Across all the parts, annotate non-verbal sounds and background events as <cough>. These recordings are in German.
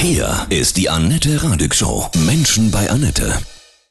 Hier ist die Annette Radig Show. Menschen bei Annette.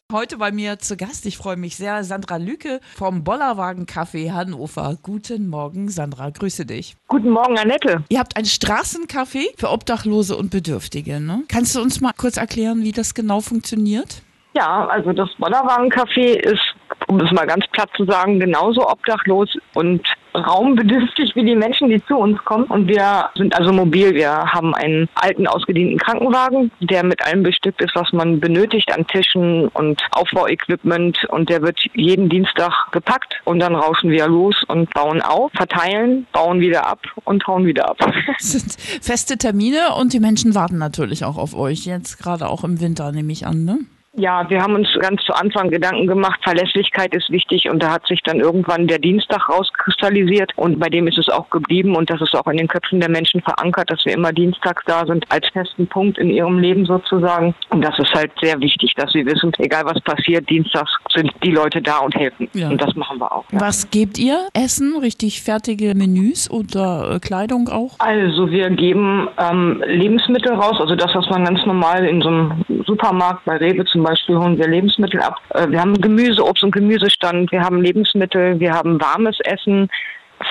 Heute bei mir zu Gast, ich freue mich sehr, Sandra Lücke vom Bollerwagen Café Hannover. Guten Morgen, Sandra, grüße dich. Guten Morgen, Annette. Ihr habt ein Straßencafé für Obdachlose und Bedürftige, ne? Kannst du uns mal kurz erklären, wie das genau funktioniert? Ja, also das Bollerwagen Café ist, um es mal ganz platt zu sagen, genauso obdachlos und raumbedürftig wie die Menschen, die zu uns kommen. Und wir sind also mobil. Wir haben einen alten, ausgedienten Krankenwagen, der mit allem bestückt ist, was man benötigt an Tischen und Aufbauequipment. Und der wird jeden Dienstag gepackt und dann rauschen wir los und bauen auf, verteilen, bauen wieder ab und hauen wieder ab. <laughs> Das sind feste Termine und die Menschen warten natürlich auch auf euch. Jetzt gerade auch im Winter, nehme ich an, ne? Ja, wir haben uns ganz zu Anfang Gedanken gemacht, Verlässlichkeit ist wichtig und da hat sich dann irgendwann der Dienstag rauskristallisiert und bei dem ist es auch geblieben und das ist auch in den Köpfen der Menschen verankert, dass wir immer dienstags da sind als festen Punkt in ihrem Leben sozusagen und das ist halt sehr wichtig, dass sie wissen, egal was passiert, dienstags sind die Leute da und helfen ja. und das machen wir auch. Ja. Was gebt ihr? Essen, richtig fertige Menüs oder äh, Kleidung auch? Also wir geben ähm, Lebensmittel raus, also das, was man ganz normal in so einem Supermarkt bei Rewe zum Beispiel holen wir Lebensmittel ab. Äh, wir haben Gemüse, Obst und Gemüsestand, wir haben Lebensmittel, wir haben warmes Essen,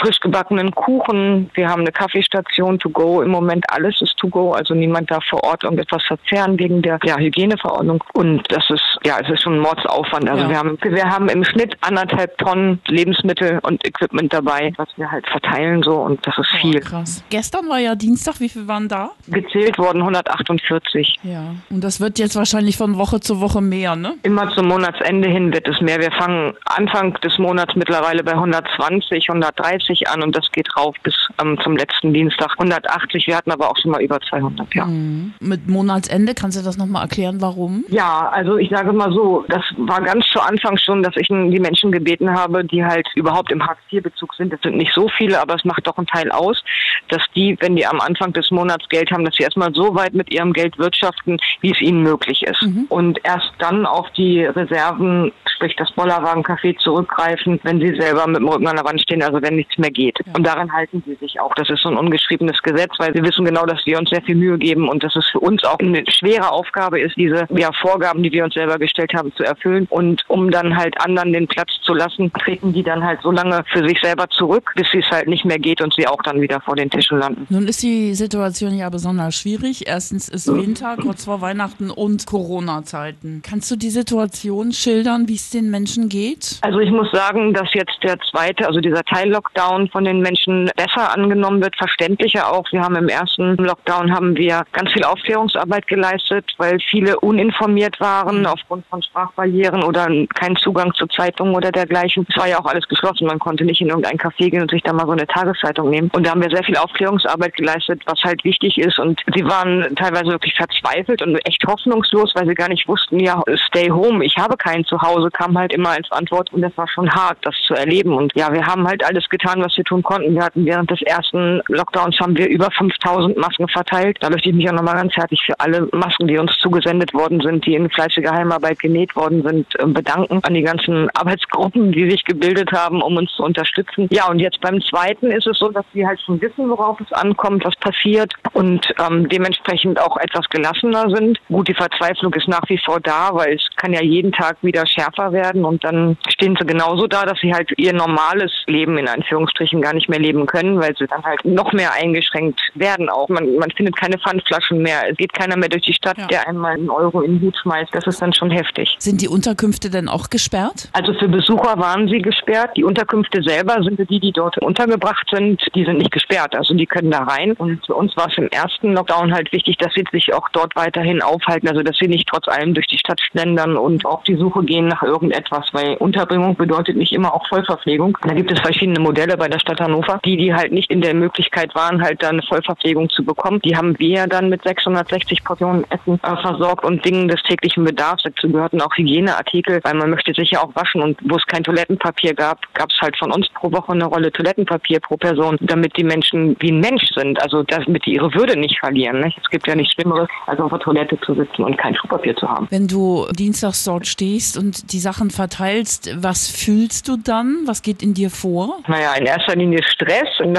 frisch gebackenen Kuchen. Wir haben eine Kaffeestation to go. Im Moment alles ist to go. Also niemand darf vor Ort irgendetwas verzehren wegen der ja, Hygieneverordnung. Und das ist, ja, es ist schon ein Mordsaufwand. Also ja. wir haben, wir haben im Schnitt anderthalb Tonnen Lebensmittel und Equipment dabei, was wir halt verteilen so. Und das ist viel. Oh, krass. Gestern war ja Dienstag. Wie viel waren da? Gezählt worden 148. Ja. Und das wird jetzt wahrscheinlich von Woche zu Woche mehr, ne? Immer zum Monatsende hin wird es mehr. Wir fangen Anfang des Monats mittlerweile bei 120, 130 130 an und das geht rauf bis ähm, zum letzten Dienstag 180. Wir hatten aber auch schon mal über 200, ja. Mhm. Mit Monatsende, kannst du das nochmal erklären, warum? Ja, also ich sage mal so, das war ganz zu Anfang schon, dass ich die Menschen gebeten habe, die halt überhaupt im Hartz-IV-Bezug sind, das sind nicht so viele, aber es macht doch einen Teil aus, dass die, wenn die am Anfang des Monats Geld haben, dass sie erstmal so weit mit ihrem Geld wirtschaften, wie es ihnen möglich ist. Mhm. Und erst dann auf die Reserven, sprich das Bollerwagen-Café zurückgreifen, wenn sie selber mit dem Rücken an der Wand stehen, also wenn nichts mehr geht. Ja. Und daran halten sie sich auch. Das ist so ein ungeschriebenes Gesetz, weil sie wissen genau, dass wir uns sehr viel Mühe geben und dass es für uns auch eine schwere Aufgabe ist, diese ja, Vorgaben, die wir uns selber gestellt haben, zu erfüllen. Und um dann halt anderen den Platz zu lassen, treten die dann halt so lange für sich selber zurück, bis es halt nicht mehr geht und sie auch dann wieder vor den Tischen landen. Nun ist die Situation ja besonders schwierig. Erstens ist Winter, kurz vor Weihnachten und Corona-Zeiten. Kannst du die Situation schildern, wie es den Menschen geht? Also ich muss sagen, dass jetzt der zweite, also dieser Teil-Lockdown von den Menschen besser angenommen wird, verständlicher auch. Wir haben im ersten Lockdown haben wir ganz viel Aufklärungsarbeit geleistet, weil viele uninformiert waren aufgrund von Sprachbarrieren oder keinen Zugang zu Zeitungen oder dergleichen. Es war ja auch alles geschlossen. Man konnte nicht in irgendein Café gehen und sich da mal so eine Tageszeitung nehmen. Und da haben wir sehr viel Aufklärungsarbeit geleistet, was halt wichtig ist. Und sie waren teilweise wirklich verzweifelt und echt hoffnungslos, weil sie gar nicht wussten, ja, stay home. Ich habe kein Zuhause, kam halt immer als Antwort. Und das war schon hart, das zu erleben. Und ja, wir haben halt alles getan, was wir tun konnten. Wir hatten während des ersten Lockdowns haben wir über 5000 Masken verteilt. Da möchte ich mich auch nochmal ganz herzlich für alle Masken, die uns zugesendet worden sind, die in fleißiger Heimarbeit genäht worden sind, ähm, bedanken. An die ganzen Arbeitsgruppen, die sich gebildet haben, um uns zu unterstützen. Ja, und jetzt beim zweiten ist es so, dass wir halt schon wissen, worauf es ankommt, was passiert und ähm, dementsprechend auch etwas gelassener sind. Gut, die Verzweiflung ist nach wie vor da, weil es kann ja jeden Tag wieder schärfer werden und dann stehen sie genauso da, dass sie halt ihr normales Leben in Anführungsstrichen gar nicht mehr leben können, weil sie dann halt noch mehr eingeschränkt werden auch. Man, man findet keine Pfandflaschen mehr. Es geht keiner mehr durch die Stadt, ja. der einmal einen Euro in den Hut schmeißt. Das ist dann schon heftig. Sind die Unterkünfte denn auch gesperrt? Also für Besucher waren sie gesperrt. Die Unterkünfte selber sind die, die dort untergebracht sind, die sind nicht gesperrt. Also die können da rein. Und für uns war es im ersten Lockdown halt wichtig, dass sie sich auch dort weiterhin aufhalten. Also dass sie nicht trotz allem durch die Stadt schlendern und auf die Suche gehen nach irgendetwas, weil Unterbringung bedeutet nicht immer auch Vollverpflegung. Da gibt es verschiedene Modelle bei der Stadt Hannover, die, die halt nicht in der Möglichkeit waren, halt dann Vollverpflegung zu bekommen. Die haben wir dann mit 660 Portionen Essen äh, versorgt und Dingen des täglichen Bedarfs. Dazu gehörten auch Hygieneartikel, weil man möchte sich ja auch waschen und wo es kein Toilettenpapier gab, gab es halt von uns pro Woche eine Rolle Toilettenpapier pro Person, damit die Menschen wie ein Mensch sind, also damit die ihre Würde nicht verlieren. Nicht? Es gibt ja nichts Schlimmeres, als auf der Toilette zu sitzen und kein Schuhpapier zu haben. Wenn du dienstags dort stehst und die Sachen verteilst, was fühlst du dann? Was geht in dir vor? Naja, in erster Linie Stress und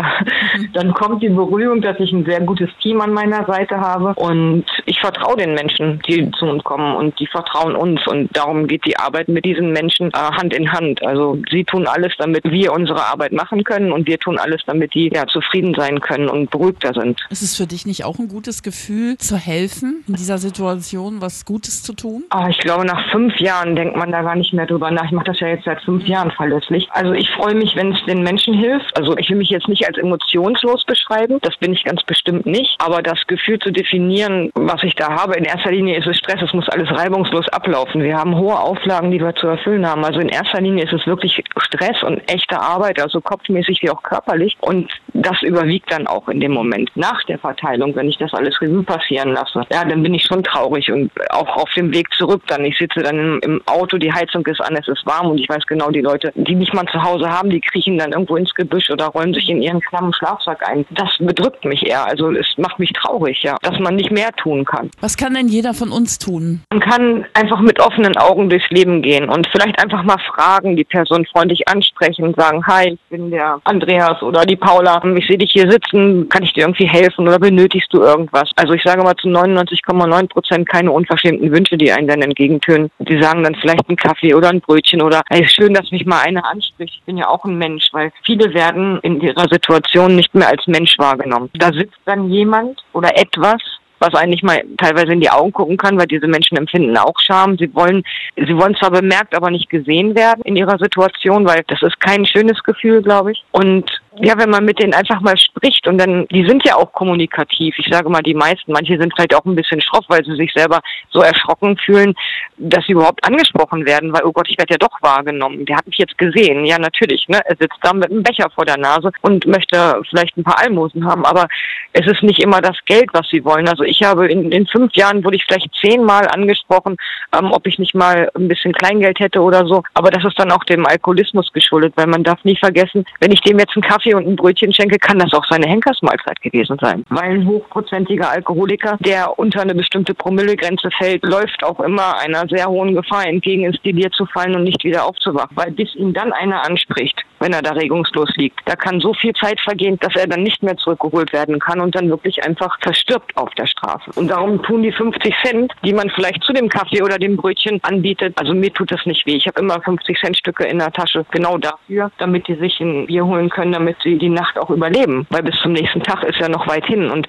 dann kommt die Beruhigung, dass ich ein sehr gutes Team an meiner Seite habe und ich vertraue den Menschen, die zu uns kommen und die vertrauen uns und darum geht die Arbeit mit diesen Menschen äh, Hand in Hand. Also sie tun alles, damit wir unsere Arbeit machen können und wir tun alles, damit die ja zufrieden sein können und beruhigter sind. Ist es für dich nicht auch ein gutes Gefühl, zu helfen, in dieser Situation was Gutes zu tun? Ah, ich glaube, nach fünf Jahren denkt man da gar nicht mehr drüber nach. Ich mache das ja jetzt seit fünf Jahren verlässlich. Also ich freue mich, wenn es den Menschen hilft. Also ich will mich jetzt nicht als emotionslos beschreiben. Das bin ich ganz bestimmt nicht. Aber das Gefühl zu definieren, was ich da habe, in erster Linie ist es Stress. Es muss alles reibungslos ablaufen. Wir haben hohe Auflagen, die wir zu erfüllen haben. Also in erster Linie ist es wirklich Stress und echte Arbeit, also kopfmäßig wie auch körperlich. Und das überwiegt dann auch in dem Moment. Nach der Verteilung, wenn ich das alles Revue passieren lasse, ja, dann bin ich schon traurig und auch auf dem Weg zurück dann. Ich sitze dann im, im Auto, die Heizung ist an, es ist warm und ich weiß genau, die Leute, die nicht mal zu Hause haben, die kriechen dann irgendwo ins Gebüsch oder rollen sich in ihren klammen Schlafsack ein. Das bedrückt mich eher. Also es macht mich traurig, ja, dass man nicht mehr tun kann. Was kann denn jeder von uns tun? Man kann einfach mit offenen Augen durchs Leben gehen und vielleicht einfach mal fragen, die Person freundlich ansprechen und sagen, hi, ich bin der Andreas oder die Paula, ich sehe dich hier sitzen, kann ich dir irgendwie helfen oder benötigst du irgendwas? Also ich sage mal zu 99,9 Prozent keine unverschämten Wünsche, die einen dann entgegentönen. Die sagen dann vielleicht einen Kaffee oder ein Brötchen oder hey, schön, dass mich mal einer anspricht. Ich bin ja auch ein Mensch, weil viele werden in ihrer Situation nicht mehr als Mensch wahrgenommen. Da sitzt dann jemand oder etwas, was eigentlich mal teilweise in die Augen gucken kann, weil diese Menschen empfinden auch Scham. Sie wollen, sie wollen zwar bemerkt, aber nicht gesehen werden in ihrer Situation, weil das ist kein schönes Gefühl, glaube ich. Und ja, wenn man mit denen einfach mal spricht und dann, die sind ja auch kommunikativ. Ich sage mal, die meisten, manche sind vielleicht auch ein bisschen schroff, weil sie sich selber so erschrocken fühlen, dass sie überhaupt angesprochen werden, weil, oh Gott, ich werde ja doch wahrgenommen. Der hat mich jetzt gesehen. Ja, natürlich, ne? Er sitzt da mit einem Becher vor der Nase und möchte vielleicht ein paar Almosen haben, aber es ist nicht immer das Geld, was sie wollen. Also ich habe in, in fünf Jahren wurde ich vielleicht zehnmal angesprochen, ähm, ob ich nicht mal ein bisschen Kleingeld hätte oder so. Aber das ist dann auch dem Alkoholismus geschuldet, weil man darf nie vergessen, wenn ich dem jetzt einen Kaffee und ein Brötchen schenke, kann das auch seine Henkersmahlzeit gewesen sein. Weil ein hochprozentiger Alkoholiker, der unter eine bestimmte Promillegrenze fällt, läuft auch immer einer sehr hohen Gefahr entgegen, ins Delir zu fallen und nicht wieder aufzuwachen. Weil bis ihn dann einer anspricht, wenn er da regungslos liegt, da kann so viel Zeit vergehen, dass er dann nicht mehr zurückgeholt werden kann und dann wirklich einfach verstirbt auf der Straße. Und darum tun die 50 Cent, die man vielleicht zu dem Kaffee oder dem Brötchen anbietet, also mir tut das nicht weh. Ich habe immer 50 Cent Stücke in der Tasche, genau dafür, damit die sich ein Bier holen können, damit sie die Nacht auch überleben. Weil bis zum nächsten Tag ist ja noch weit hin. Und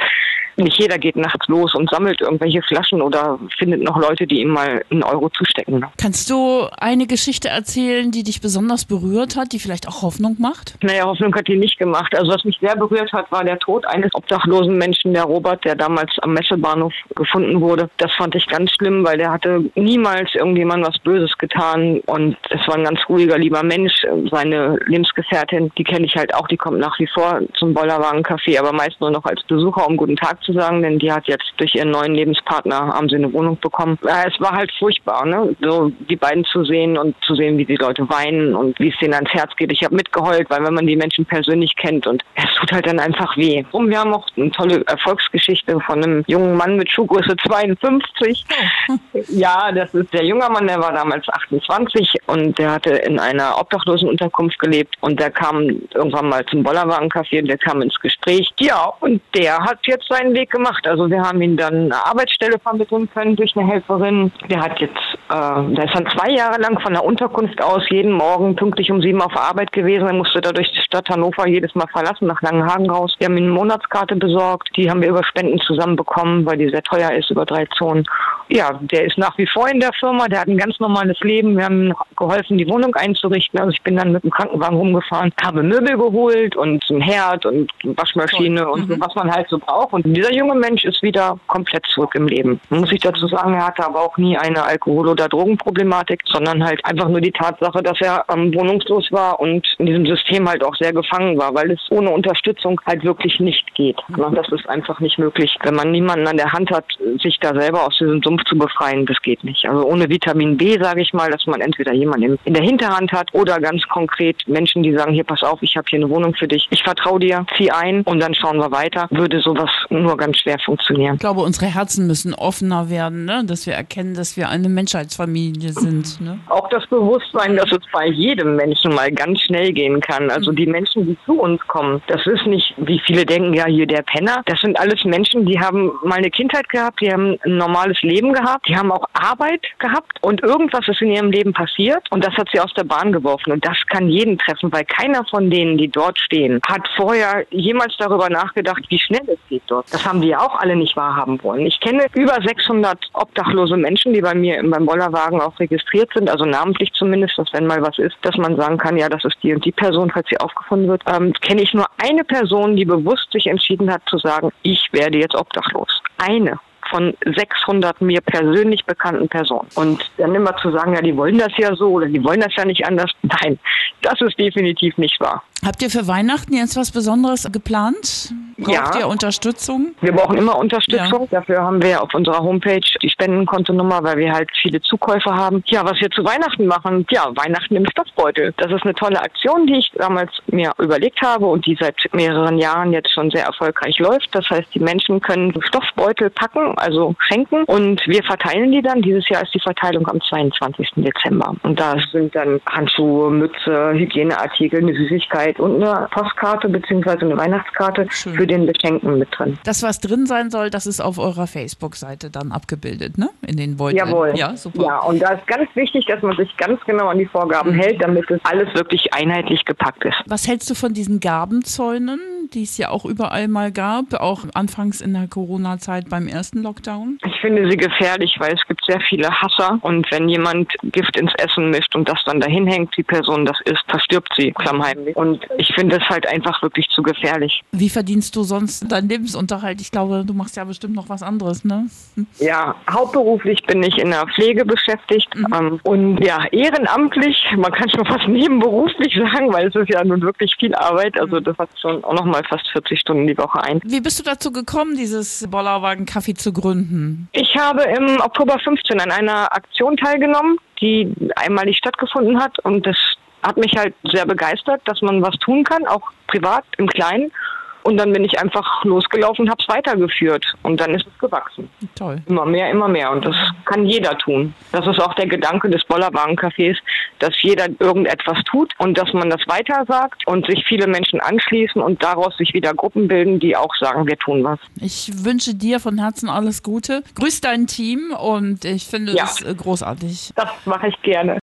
nicht jeder geht nachts los und sammelt irgendwelche Flaschen oder findet noch Leute, die ihm mal einen Euro zustecken. Kannst du eine Geschichte erzählen, die dich besonders berührt hat, die vielleicht auch Hoffnung macht? Naja, Hoffnung hat die nicht gemacht. Also was mich sehr berührt hat, war der Tod eines obdachlosen Menschen, der Robert, der damals am Messebahnhof gefunden wurde. Das fand ich ganz schlimm, weil der hatte niemals irgendjemand was Böses getan und es war ein ganz ruhiger, lieber Mensch. Seine Lebensgefährtin, die kenne ich halt auch, die kommt nach wie vor zum Bollerwagen-Café, aber meist nur noch als Besucher, um guten Tag zu sagen, denn die hat jetzt durch ihren neuen Lebenspartner haben sie eine Wohnung bekommen. Es war halt furchtbar, ne? So die beiden zu sehen und zu sehen, wie die Leute weinen und wie es denen ans Herz geht. Ich habe mitgeheult, weil wenn man die Menschen persönlich kennt und es tut halt dann einfach weh. Und wir haben auch eine tolle Erfolgsgeschichte von einem jungen Mann mit Schuhgröße 52. <laughs> ja, das ist der junge Mann, der war damals 28 und der hatte in einer Obdachlosenunterkunft gelebt und der kam irgendwann mal zum Bollerwagencafé und der kam ins Gespräch. Ja, und der hat jetzt seinen Weg gemacht. Also wir haben ihn dann eine Arbeitsstelle vermitteln können durch eine Helferin. Der hat jetzt, äh, der ist dann zwei Jahre lang von der Unterkunft aus jeden Morgen pünktlich um sieben auf Arbeit gewesen. Er musste da durch die Stadt Hannover jedes Mal verlassen, nach Langenhagen raus. Wir haben ihm eine Monatskarte besorgt. Die haben wir über Spenden zusammenbekommen, weil die sehr teuer ist, über drei Zonen. Ja, der ist nach wie vor in der Firma. Der hat ein ganz normales Leben. Wir haben ihm geholfen, die Wohnung einzurichten. Also ich bin dann mit dem Krankenwagen rumgefahren, habe Möbel geholt und ein Herd und Waschmaschine Toll. und mhm. was man halt so braucht. Und dieser junge Mensch ist wieder komplett zurück im Leben. Muss ich dazu sagen, er hatte aber auch nie eine Alkohol- oder Drogenproblematik, sondern halt einfach nur die Tatsache, dass er ähm, wohnungslos war und in diesem System halt auch sehr gefangen war, weil es ohne Unterstützung halt wirklich nicht geht. Mhm. Das ist einfach nicht möglich. Wenn man niemanden an der Hand hat, sich da selber aus diesem Sumpf zu befreien, das geht nicht. Also ohne Vitamin B, sage ich mal, dass man entweder jemanden in der Hinterhand hat oder ganz konkret Menschen, die sagen, hier pass auf, ich habe hier eine Wohnung für dich, ich vertraue dir, zieh ein und dann schauen wir weiter, würde sowas nur nur ganz schwer funktionieren. Ich glaube, unsere Herzen müssen offener werden, ne? dass wir erkennen, dass wir eine Menschheitsfamilie sind. Ne? Auch das Bewusstsein, dass es bei jedem Menschen mal ganz schnell gehen kann. Also die Menschen, die zu uns kommen, das ist nicht, wie viele denken, ja, hier der Penner. Das sind alles Menschen, die haben mal eine Kindheit gehabt, die haben ein normales Leben gehabt, die haben auch Arbeit gehabt und irgendwas ist in ihrem Leben passiert und das hat sie aus der Bahn geworfen. Und das kann jeden treffen, weil keiner von denen, die dort stehen, hat vorher jemals darüber nachgedacht, wie schnell es geht dort. Das haben die ja auch alle nicht wahrhaben wollen. Ich kenne über 600 obdachlose Menschen, die bei mir beim Bollerwagen auch registriert sind, also namentlich zumindest, dass wenn mal was ist, dass man sagen kann, ja, das ist die und die Person, falls sie aufgefunden wird. Ähm, kenne ich nur eine Person, die bewusst sich entschieden hat zu sagen, ich werde jetzt obdachlos. Eine von 600 mir persönlich bekannten Personen. Und dann immer zu sagen, ja, die wollen das ja so oder die wollen das ja nicht anders. Nein, das ist definitiv nicht wahr. Habt ihr für Weihnachten jetzt was Besonderes geplant? Braucht Ja. ihr Unterstützung? Wir brauchen immer Unterstützung. Dafür haben wir auf unserer Homepage die Spendenkontonummer, weil wir halt viele Zukäufe haben. Ja, was wir zu Weihnachten machen, ja, Weihnachten im Stoffbeutel. Das ist eine tolle Aktion, die ich damals mir überlegt habe und die seit mehreren Jahren jetzt schon sehr erfolgreich läuft. Das heißt, die Menschen können Stoffbeutel packen, also schenken und wir verteilen die dann. Dieses Jahr ist die Verteilung am 22. Dezember. Und da sind dann Handschuhe, Mütze, Hygieneartikel, eine Süßigkeit und eine Postkarte beziehungsweise eine Weihnachtskarte Schön. für den Beschenkten mit drin. Das, was drin sein soll, das ist auf eurer Facebook-Seite dann abgebildet, ne? In den Beuteln. Jawohl. Ja, super. Ja, und da ist ganz wichtig, dass man sich ganz genau an die Vorgaben hält, damit es alles wirklich einheitlich gepackt ist. Was hältst du von diesen Gabenzäunen, die es ja auch überall mal gab, auch anfangs in der Corona-Zeit beim ersten Lockdown? Ich finde sie gefährlich, weil es gibt sehr viele Hasser und wenn jemand Gift ins Essen mischt und das dann dahin hängt, die Person das isst, verstirbt sie klammheimlich. Und ich finde es halt einfach wirklich zu gefährlich. Wie verdienst du sonst deinen Lebensunterhalt? Ich glaube, du machst ja bestimmt noch was anderes, ne? Ja, hauptberuflich bin ich in der Pflege beschäftigt ähm, und ja, ehrenamtlich, man kann schon fast nebenberuflich <laughs> sagen, weil es ist ja nun wirklich viel Arbeit, also das hat schon auch nochmal fast 40 Stunden die Woche ein. Wie bist du dazu gekommen, dieses Bollerwagen Kaffee zu gründen? Ich habe im Oktober 15 an einer Aktion teilgenommen, die einmalig stattgefunden hat und das hat mich halt sehr begeistert, dass man was tun kann, auch privat im Kleinen. Und dann bin ich einfach losgelaufen und habe es weitergeführt. Und dann ist es gewachsen. Toll. Immer mehr, immer mehr. Und das kann jeder tun. Das ist auch der Gedanke des Bollerwagen-Cafés, dass jeder irgendetwas tut und dass man das weitersagt und sich viele Menschen anschließen und daraus sich wieder Gruppen bilden, die auch sagen, wir tun was. Ich wünsche dir von Herzen alles Gute. Grüß dein Team und ich finde Ja. es großartig. Das mache ich gerne.